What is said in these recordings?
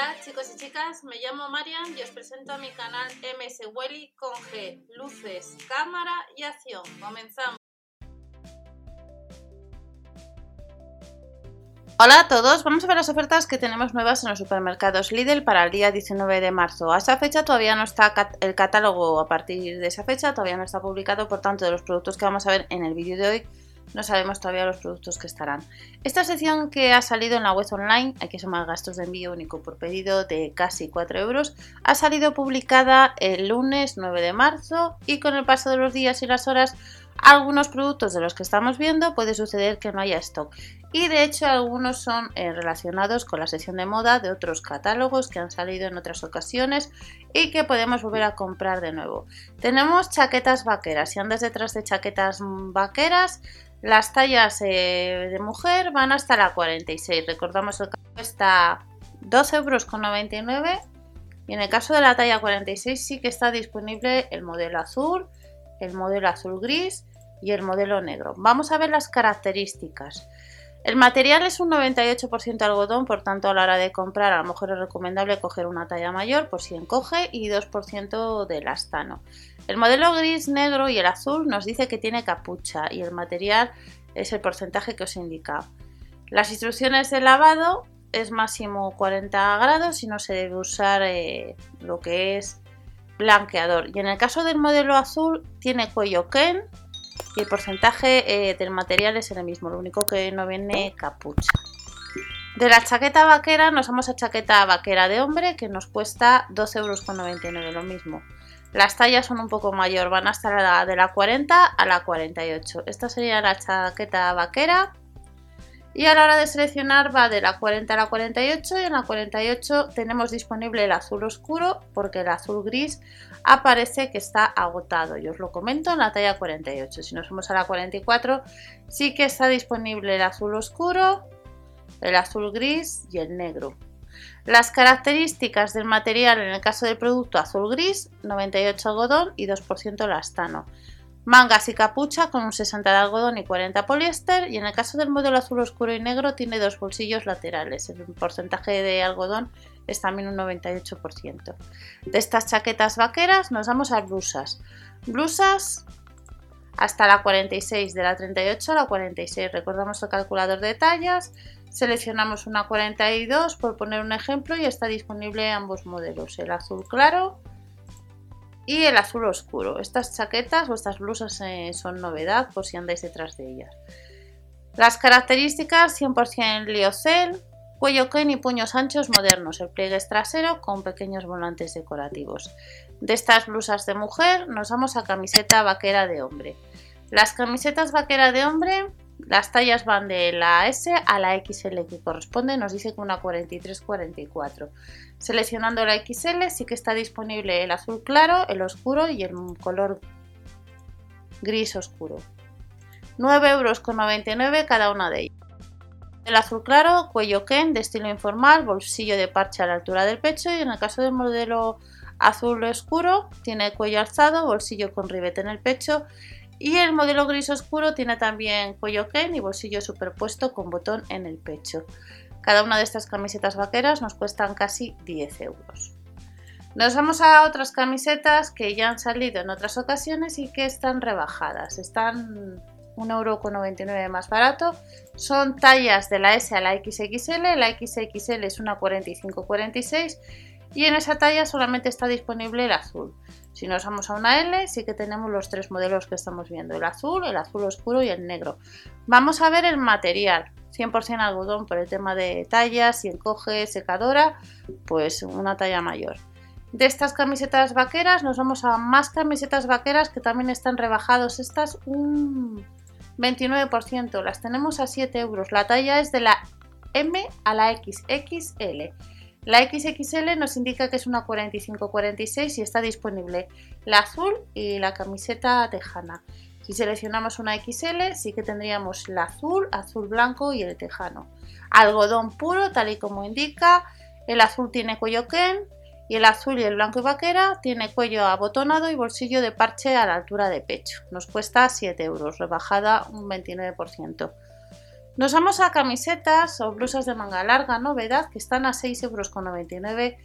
Hola chicos y chicas, me llamo Marian y os presento a mi canal MS Welly con G, luces, cámara y acción. Comenzamos. Hola a todos, vamos a ver las ofertas que tenemos nuevas en los supermercados Lidl para el día 19 de marzo. A esa fecha todavía no está el catálogo, a partir de esa fecha todavía no está publicado, por tanto de los productos que vamos a ver en el vídeo de hoy no sabemos todavía los productos que estarán. Esta sección que ha salido en la web online, hay que sumar gastos de envío único por pedido de casi 4 euros, ha salido publicada el lunes 9 de marzo y con el paso de los días y las horas algunos productos de los que estamos viendo puede suceder que no haya stock y de hecho algunos son eh, relacionados con la sección de moda de otros catálogos que han salido en otras ocasiones y que podemos volver a comprar de nuevo. Tenemos chaquetas vaqueras, si andas detrás de chaquetas vaqueras las tallas eh, de mujer van hasta la 46. Recordamos que cuesta 12,99 euros y en el caso de la talla 46 sí que está disponible el modelo azul, el modelo azul gris y el modelo negro. Vamos a ver las características. El material es un 98% algodón, por tanto a la hora de comprar a lo mejor es recomendable coger una talla mayor por si encoge y 2% de elastano. El modelo gris, negro y el azul nos dice que tiene capucha y el material es el porcentaje que os he indicado. Las instrucciones de lavado es máximo 40 grados y no se debe usar eh, lo que es blanqueador. Y en el caso del modelo azul tiene cuello Ken, y el porcentaje eh, del material es el mismo, lo único que no viene capucha. De la chaqueta vaquera nos vamos a chaqueta vaquera de hombre que nos cuesta 12,99 euros, lo mismo. Las tallas son un poco mayor, van hasta la de la 40 a la 48. Esta sería la chaqueta vaquera y a la hora de seleccionar va de la 40 a la 48 y en la 48 tenemos disponible el azul oscuro porque el azul gris aparece que está agotado. Yo os lo comento en la talla 48. Si nos vamos a la 44 sí que está disponible el azul oscuro, el azul gris y el negro. Las características del material en el caso del producto azul gris, 98 algodón y 2% lastano mangas y capucha con un 60 de algodón y 40 poliéster y en el caso del modelo azul oscuro y negro tiene dos bolsillos laterales. El porcentaje de algodón es también un 98%. De estas chaquetas vaqueras nos vamos a blusas. Blusas hasta la 46, de la 38 a la 46. Recordamos el calculador de tallas, seleccionamos una 42 por poner un ejemplo y está disponible ambos modelos, el azul claro y el azul oscuro. Estas chaquetas o estas blusas eh, son novedad por si andáis detrás de ellas. Las características 100% liocel, cuello Ken y puños anchos modernos. El pliegue es trasero con pequeños volantes decorativos. De estas blusas de mujer nos vamos a camiseta vaquera de hombre. Las camisetas vaquera de hombre las tallas van de la S a la XL que corresponde, nos dice que una 43-44. Seleccionando la XL sí que está disponible el azul claro, el oscuro y el color gris oscuro. 9,99 euros cada una de ellas. El azul claro, cuello Ken de estilo informal, bolsillo de parche a la altura del pecho y en el caso del modelo azul oscuro tiene cuello alzado, bolsillo con ribete en el pecho y el modelo gris oscuro tiene también cuello Ken y bolsillo superpuesto con botón en el pecho. Cada una de estas camisetas vaqueras nos cuestan casi 10 euros. Nos vamos a otras camisetas que ya han salido en otras ocasiones y que están rebajadas. Están 1,99€ más barato. Son tallas de la S a la XXL. La XXL es una 45-46 y en esa talla solamente está disponible el azul. Si nos vamos a una L, sí que tenemos los tres modelos que estamos viendo, el azul, el azul oscuro y el negro. Vamos a ver el material, 100% algodón por el tema de tallas, si encoge, secadora, pues una talla mayor. De estas camisetas vaqueras nos vamos a más camisetas vaqueras que también están rebajados. Estas un 29%, las tenemos a 7 euros. La talla es de la M a la XXL. La XXL nos indica que es una 45-46 y está disponible la azul y la camiseta tejana. Si seleccionamos una XL, sí que tendríamos la azul, azul blanco y el tejano. Algodón puro, tal y como indica. El azul tiene cuello y el azul y el blanco y vaquera tiene cuello abotonado y bolsillo de parche a la altura de pecho. Nos cuesta 7 euros, rebajada un 29%. Nos vamos a camisetas o blusas de manga larga, novedad, que están a 6,99 euros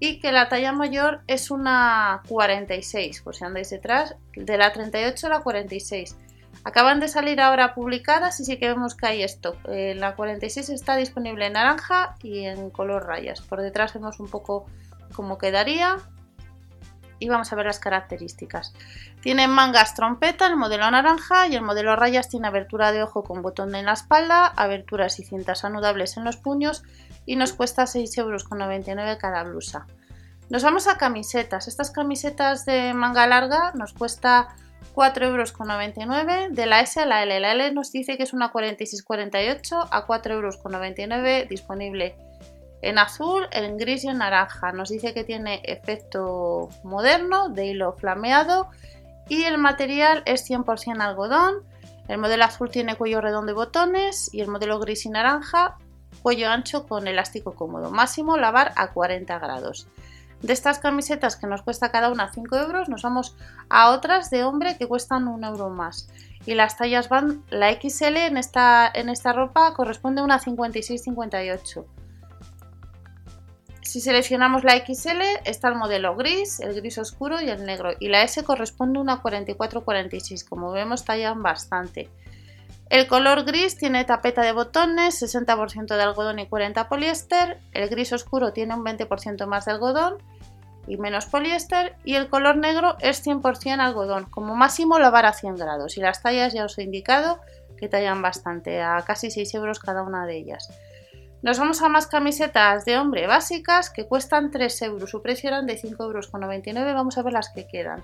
y que la talla mayor es una 46, por si andáis detrás, de la 38 a la 46. Acaban de salir ahora publicadas y sí que vemos que hay stock. Eh, la 46 está disponible en naranja y en color rayas. Por detrás vemos un poco cómo quedaría y vamos a ver las características. Tiene mangas trompeta, el modelo naranja y el modelo rayas tiene abertura de ojo con botón en la espalda, aberturas y cintas anudables en los puños y nos cuesta 6,99 euros cada blusa. Nos vamos a camisetas. Estas camisetas de manga larga nos cuesta 4,99 euros. De la S a la L. La L nos dice que es una 46-48 a 4,99 euros disponible en azul, en gris y en naranja. Nos dice que tiene efecto moderno de hilo flameado y el material es 100% algodón. El modelo azul tiene cuello redondo y botones y el modelo gris y naranja cuello ancho con elástico cómodo. Máximo lavar a 40 grados. De estas camisetas que nos cuesta cada una 5 euros, nos vamos a otras de hombre que cuestan un euro más. Y las tallas van, la XL en esta, en esta ropa corresponde a una 56-58. Si seleccionamos la XL está el modelo gris, el gris oscuro y el negro. Y la S corresponde a una 44-46. Como vemos tallan bastante. El color gris tiene tapeta de botones, 60% de algodón y 40 poliéster. El gris oscuro tiene un 20% más de algodón y menos poliéster. Y el color negro es 100% algodón, como máximo lavar a 100 grados. Y las tallas ya os he indicado que tallan bastante, a casi 6 euros cada una de ellas. Nos vamos a más camisetas de hombre básicas que cuestan 3 euros. Su precio eran de 5,99 euros. Vamos a ver las que quedan.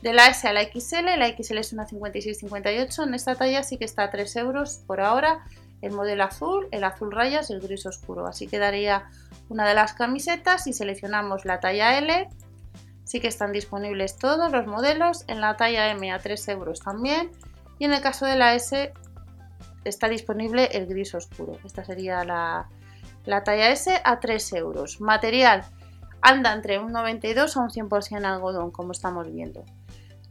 De la S a la XL, la XL es una 56-58, en esta talla sí que está a 3 euros por ahora el modelo azul, el azul rayas y el gris oscuro. Así quedaría una de las camisetas y seleccionamos la talla L. Sí que están disponibles todos los modelos, en la talla M a 3 euros también y en el caso de la S está disponible el gris oscuro. Esta sería la, la talla S a 3 euros. Material anda entre un 92 a un 100% algodón, como estamos viendo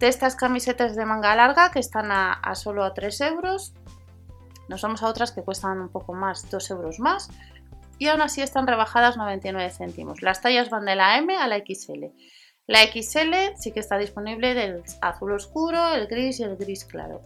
de estas camisetas de manga larga que están a, solo a 3 euros. Nos vamos a otras que cuestan un poco más, 2 euros más. Y aún así están rebajadas 99 céntimos. Las tallas van de la M a la XL. La XL sí que está disponible del azul oscuro, el gris y el gris claro.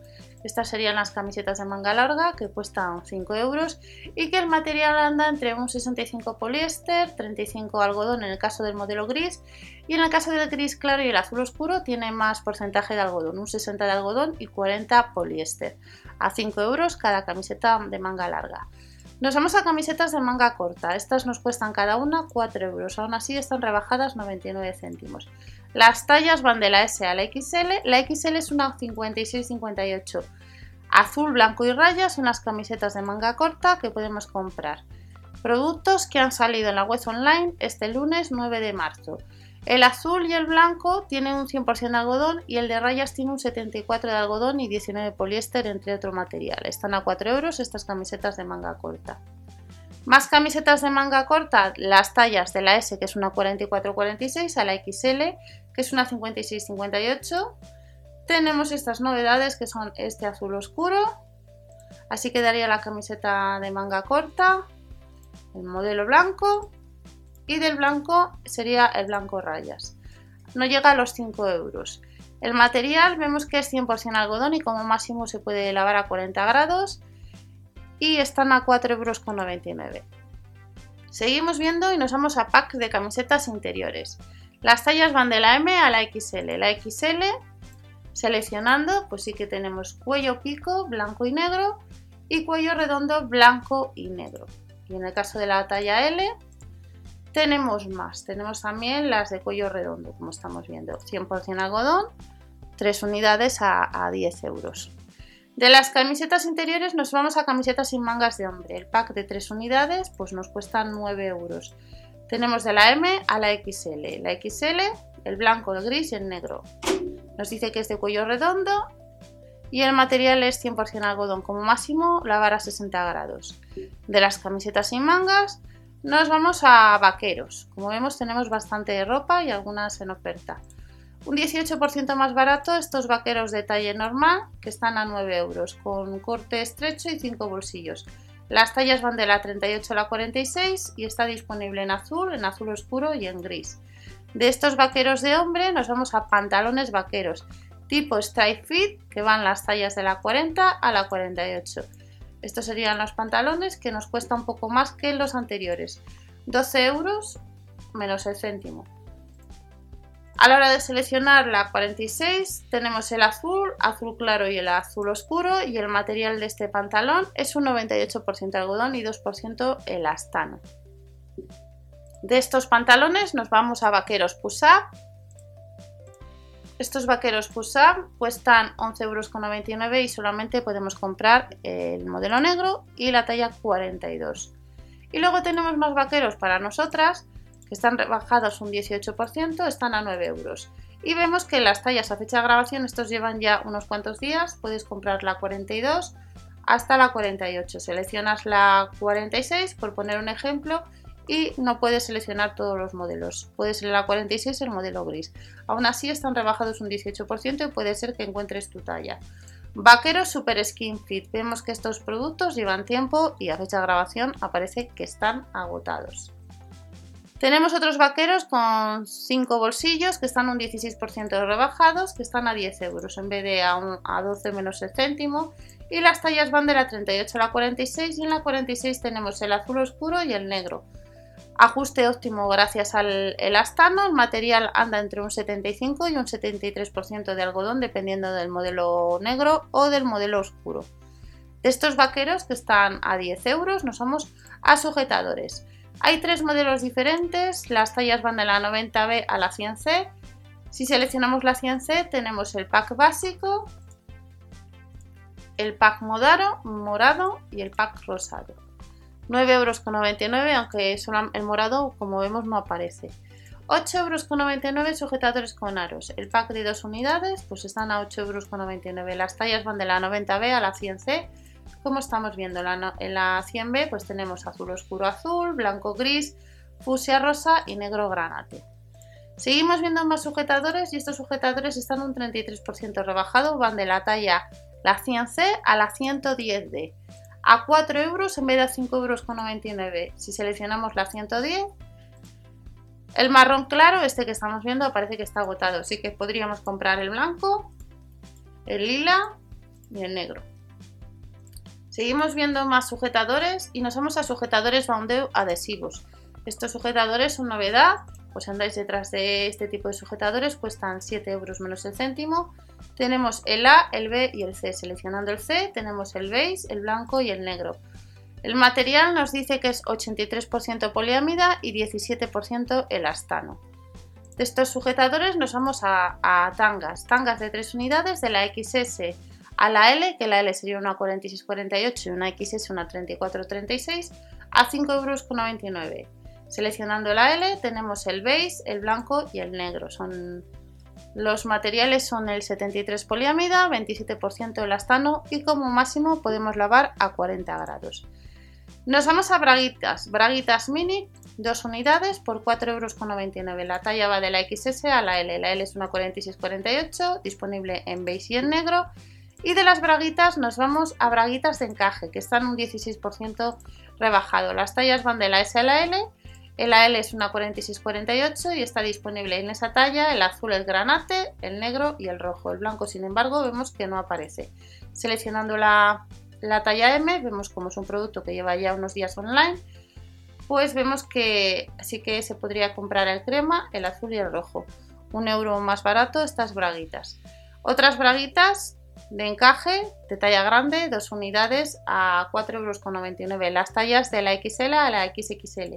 Estas serían las camisetas de manga larga que cuestan 5 euros y que el material anda entre un 65 poliéster, 35 algodón en el caso del modelo gris y en el caso del gris claro y el azul oscuro tiene más porcentaje de algodón, un 60 de algodón y 40 poliéster. A 5 euros cada camiseta de manga larga. Nos vamos a camisetas de manga corta. Estas nos cuestan cada una 4 euros. Aún así están rebajadas 99 céntimos. Las tallas van de la S a la XL. La XL es una 56-58. Azul, blanco y rayas son las camisetas de manga corta que podemos comprar. Productos que han salido en la web online este lunes 9 de marzo. El azul y el blanco tienen un 100% de algodón y el de rayas tiene un 74 de algodón y 19 de poliéster, entre otro material. Están a 4 euros estas camisetas de manga corta. Más camisetas de manga corta, las tallas de la S, que es una 44-46, a la XL, que es una 56-58. Tenemos estas novedades que son este azul oscuro. Así quedaría la camiseta de manga corta, el modelo blanco y del blanco sería el blanco rayas. No llega a los 5 euros. El material vemos que es 100% algodón y como máximo se puede lavar a 40 grados y están a 4,99 euros. Seguimos viendo y nos vamos a pack de camisetas interiores. Las tallas van de la M a la XL. La XL, seleccionando, pues sí que tenemos cuello pico blanco y negro y cuello redondo blanco y negro. Y en el caso de la talla L, tenemos más, tenemos también las de cuello redondo, como estamos viendo, 100% algodón, 3 unidades a, 10 euros. De las camisetas interiores nos vamos a camisetas sin mangas de hombre. El pack de 3 unidades pues nos cuesta 9 euros. Tenemos de la M a la XL. La XL, el blanco, el gris y el negro. Nos dice que es de cuello redondo y el material es 100% algodón. Como máximo lavar a 60 grados. De las camisetas sin mangas nos vamos a vaqueros. Como vemos tenemos bastante ropa y algunas en oferta. Un 18% más barato estos vaqueros de talle normal que están a 9 euros con corte estrecho y 5 bolsillos. Las tallas van de la 38 a la 46 y está disponible en azul, en azul oscuro y en gris. De estos vaqueros de hombre nos vamos a pantalones vaqueros tipo Strike Fit que van las tallas de la 40 a la 48. Estos serían los pantalones que nos cuesta un poco más que los anteriores. 12 euros menos el céntimo. A la hora de seleccionar la 46 tenemos el azul, azul claro y el azul oscuro y el material de este pantalón es un 98% algodón y 2% elastano. De estos pantalones nos vamos a vaqueros push-up. Estos vaqueros push-up cuestan 11,99 euros y solamente podemos comprar el modelo negro y la talla 42. Y luego tenemos más vaqueros para nosotras que están rebajados un 18%, están a 9 euros. Y vemos que las tallas a fecha de grabación, estos llevan ya unos cuantos días, puedes comprar la 42 hasta la 48. Seleccionas la 46, por poner un ejemplo, y no puedes seleccionar todos los modelos. Puedes ser la 46 el modelo gris. Aún así están rebajados un 18% y puede ser que encuentres tu talla. Vaquero Super Skin Fit. Vemos que estos productos llevan tiempo y a fecha de grabación aparece que están agotados. Tenemos otros vaqueros con 5 bolsillos que están un 16% rebajados, que están a 10 euros en vez de a, 12 menos el. Y las tallas van de la 38 a la 46 y en la 46 tenemos el azul oscuro y el negro. Ajuste óptimo gracias al elastano, el material anda entre un 75 y un 73% de algodón dependiendo del modelo negro o del modelo oscuro. De estos vaqueros que están a 10 euros nos vamos a sujetadores. Hay tres modelos diferentes, las tallas van de la 90B a la 100C. Si seleccionamos la 100C tenemos el pack básico, el pack modaro, morado y el pack rosado. 9,99 euros, aunque solo el morado, como vemos, no aparece. 8,99 euros sujetadores con aros. El pack de dos unidades pues están a 8,99 euros. Las tallas van de la 90B a la 100C como estamos viendo en la 100B, pues tenemos azul oscuro azul, blanco gris, fusia rosa y negro granate. Seguimos viendo más sujetadores y estos sujetadores están un 33% rebajados, van de la talla la 100C a la 110D a 4 euros en vez de a 5,99 euros. Si seleccionamos la 110, el marrón claro, este que estamos viendo, parece que está agotado, así que podríamos comprar el blanco, el lila y el negro. Seguimos viendo más sujetadores y nos vamos a sujetadores Boundeu adhesivos. Estos sujetadores son novedad, pues andáis detrás de este tipo de sujetadores, cuestan 7 euros menos el céntimo. Tenemos el A, el B y el C. Seleccionando el C tenemos el beige, el blanco y el negro. El material nos dice que es 83% poliamida y 17% elastano. De estos sujetadores nos vamos a, tangas, tangas de 3 unidades de la XS a la L, que la L sería una 46-48 y una XS una 34-36, a 5,99 euros. Seleccionando la L tenemos el beige, el blanco y el negro. Son, los materiales son el 73 poliamida, 27% elastano y como máximo podemos lavar a 40 grados. Nos vamos a braguitas, braguitas mini, dos unidades por 4,99 euros. La talla va de la XS a la L, la L es una 46-48, disponible en beige y en negro y de las braguitas nos vamos a braguitas de encaje, que están un 16% rebajado. Las tallas van de la S a la L, el L es una 46-48 y está disponible en esa talla el azul, el granate, el negro y el rojo. El blanco, sin embargo, vemos que no aparece. Seleccionando la, la talla M, vemos como es un producto que lleva ya unos días online, pues vemos que sí que se podría comprar el crema, el azul y el rojo. Un euro más barato estas braguitas. Otras braguitas de encaje de talla grande, dos unidades a 4,99 euros. Las tallas de la XL a la XXL.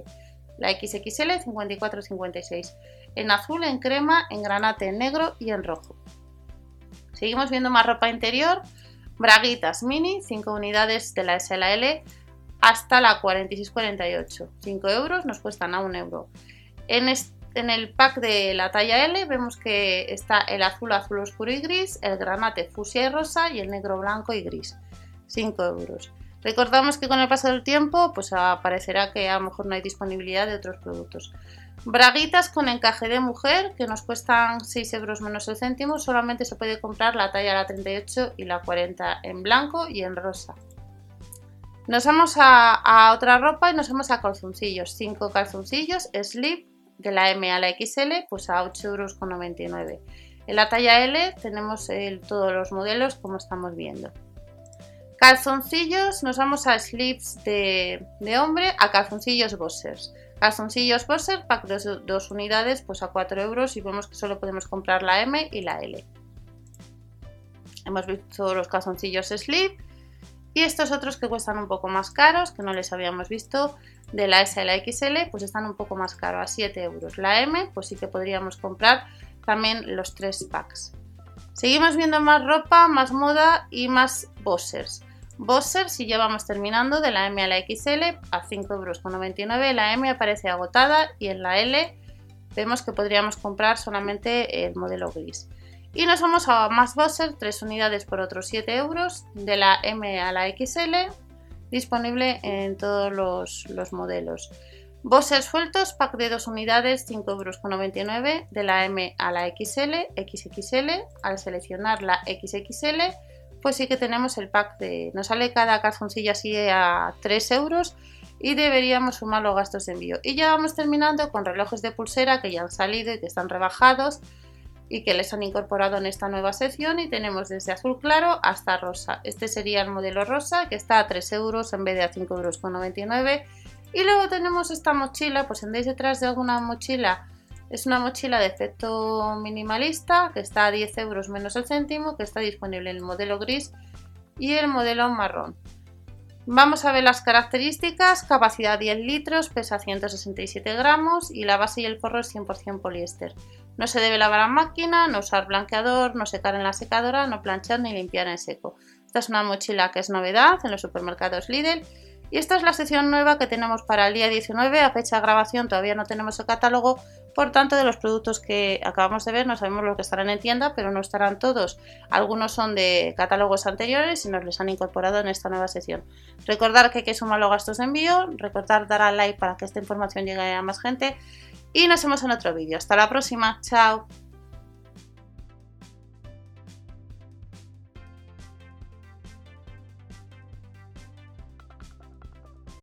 La XXL 54-56. En azul, en crema, en granate, en negro y en rojo. Seguimos viendo más ropa interior. Braguitas mini, 5 unidades de la SLL hasta la 46-48. 5 euros nos cuestan a 1 euro. En en el pack de la talla L vemos que está el azul, azul oscuro y gris, el granate fusia y rosa y el negro blanco y gris. 5 euros. Recordamos que con el paso del tiempo pues aparecerá que a lo mejor no hay disponibilidad de otros productos. Braguitas con encaje de mujer que nos cuestan 6 euros menos el céntimo. Solamente se puede comprar la talla la 38 y la 40 en blanco y en rosa. Nos vamos a, otra ropa y nos vamos a calzoncillos. 5 calzoncillos slip de la M a la XL pues a 8,99 euros. En la talla L tenemos todos los modelos como estamos viendo. Calzoncillos, nos vamos a slips de, hombre a calzoncillos boxers. Calzoncillos boxers, pack de dos unidades, pues a 4 euros y vemos que solo podemos comprar la M y la L. Hemos visto los calzoncillos slip y estos otros que cuestan un poco más caros, que no les habíamos visto, de la S a la XL, pues están un poco más caros, a 7 euros. La M, pues sí que podríamos comprar también los tres packs. Seguimos viendo más ropa, más moda y más boxers. Boxers, si ya vamos terminando, de la M a la XL a 5,99 euros. La M aparece agotada y en la L vemos que podríamos comprar solamente el modelo gris. Y nos vamos a más boxers, 3 unidades por otros 7 euros, de la M a la XL, disponible en todos los, los modelos. Boxers sueltos, pack de 2 unidades, 5,99 euros, de la M a la XL, XXL. Al seleccionar la XXL pues sí que tenemos el pack de... Nos sale cada calzoncillo así a 3 euros y deberíamos sumar los gastos de envío. Y ya vamos terminando con relojes de pulsera que ya han salido y que están rebajados y que les han incorporado en esta nueva sección y tenemos desde azul claro hasta rosa. Este sería el modelo rosa que está a 3 euros en vez de a 5,99 euros. Y luego tenemos esta mochila, pues andéis detrás de alguna mochila es una mochila de efecto minimalista que está a 10 euros menos el céntimo, que está disponible en el modelo gris y el modelo marrón. Vamos a ver las características, capacidad 10 litros, pesa 167 gramos y la base y el forro es 100% poliéster. No se debe lavar a máquina, no usar blanqueador, no secar en la secadora, no planchar ni limpiar en seco. Esta es una mochila que es novedad en los supermercados Lidl y esta es la sección nueva que tenemos para el día 19. A fecha de grabación todavía no tenemos el catálogo, por tanto de los productos que acabamos de ver no sabemos lo que estarán en tienda, pero no estarán todos. Algunos son de catálogos anteriores y nos les han incorporado en esta nueva sección. Recordar que hay que sumar los gastos de envío, recordar dar al like para que esta información llegue a más gente y nos vemos en otro vídeo. Hasta la próxima, chao.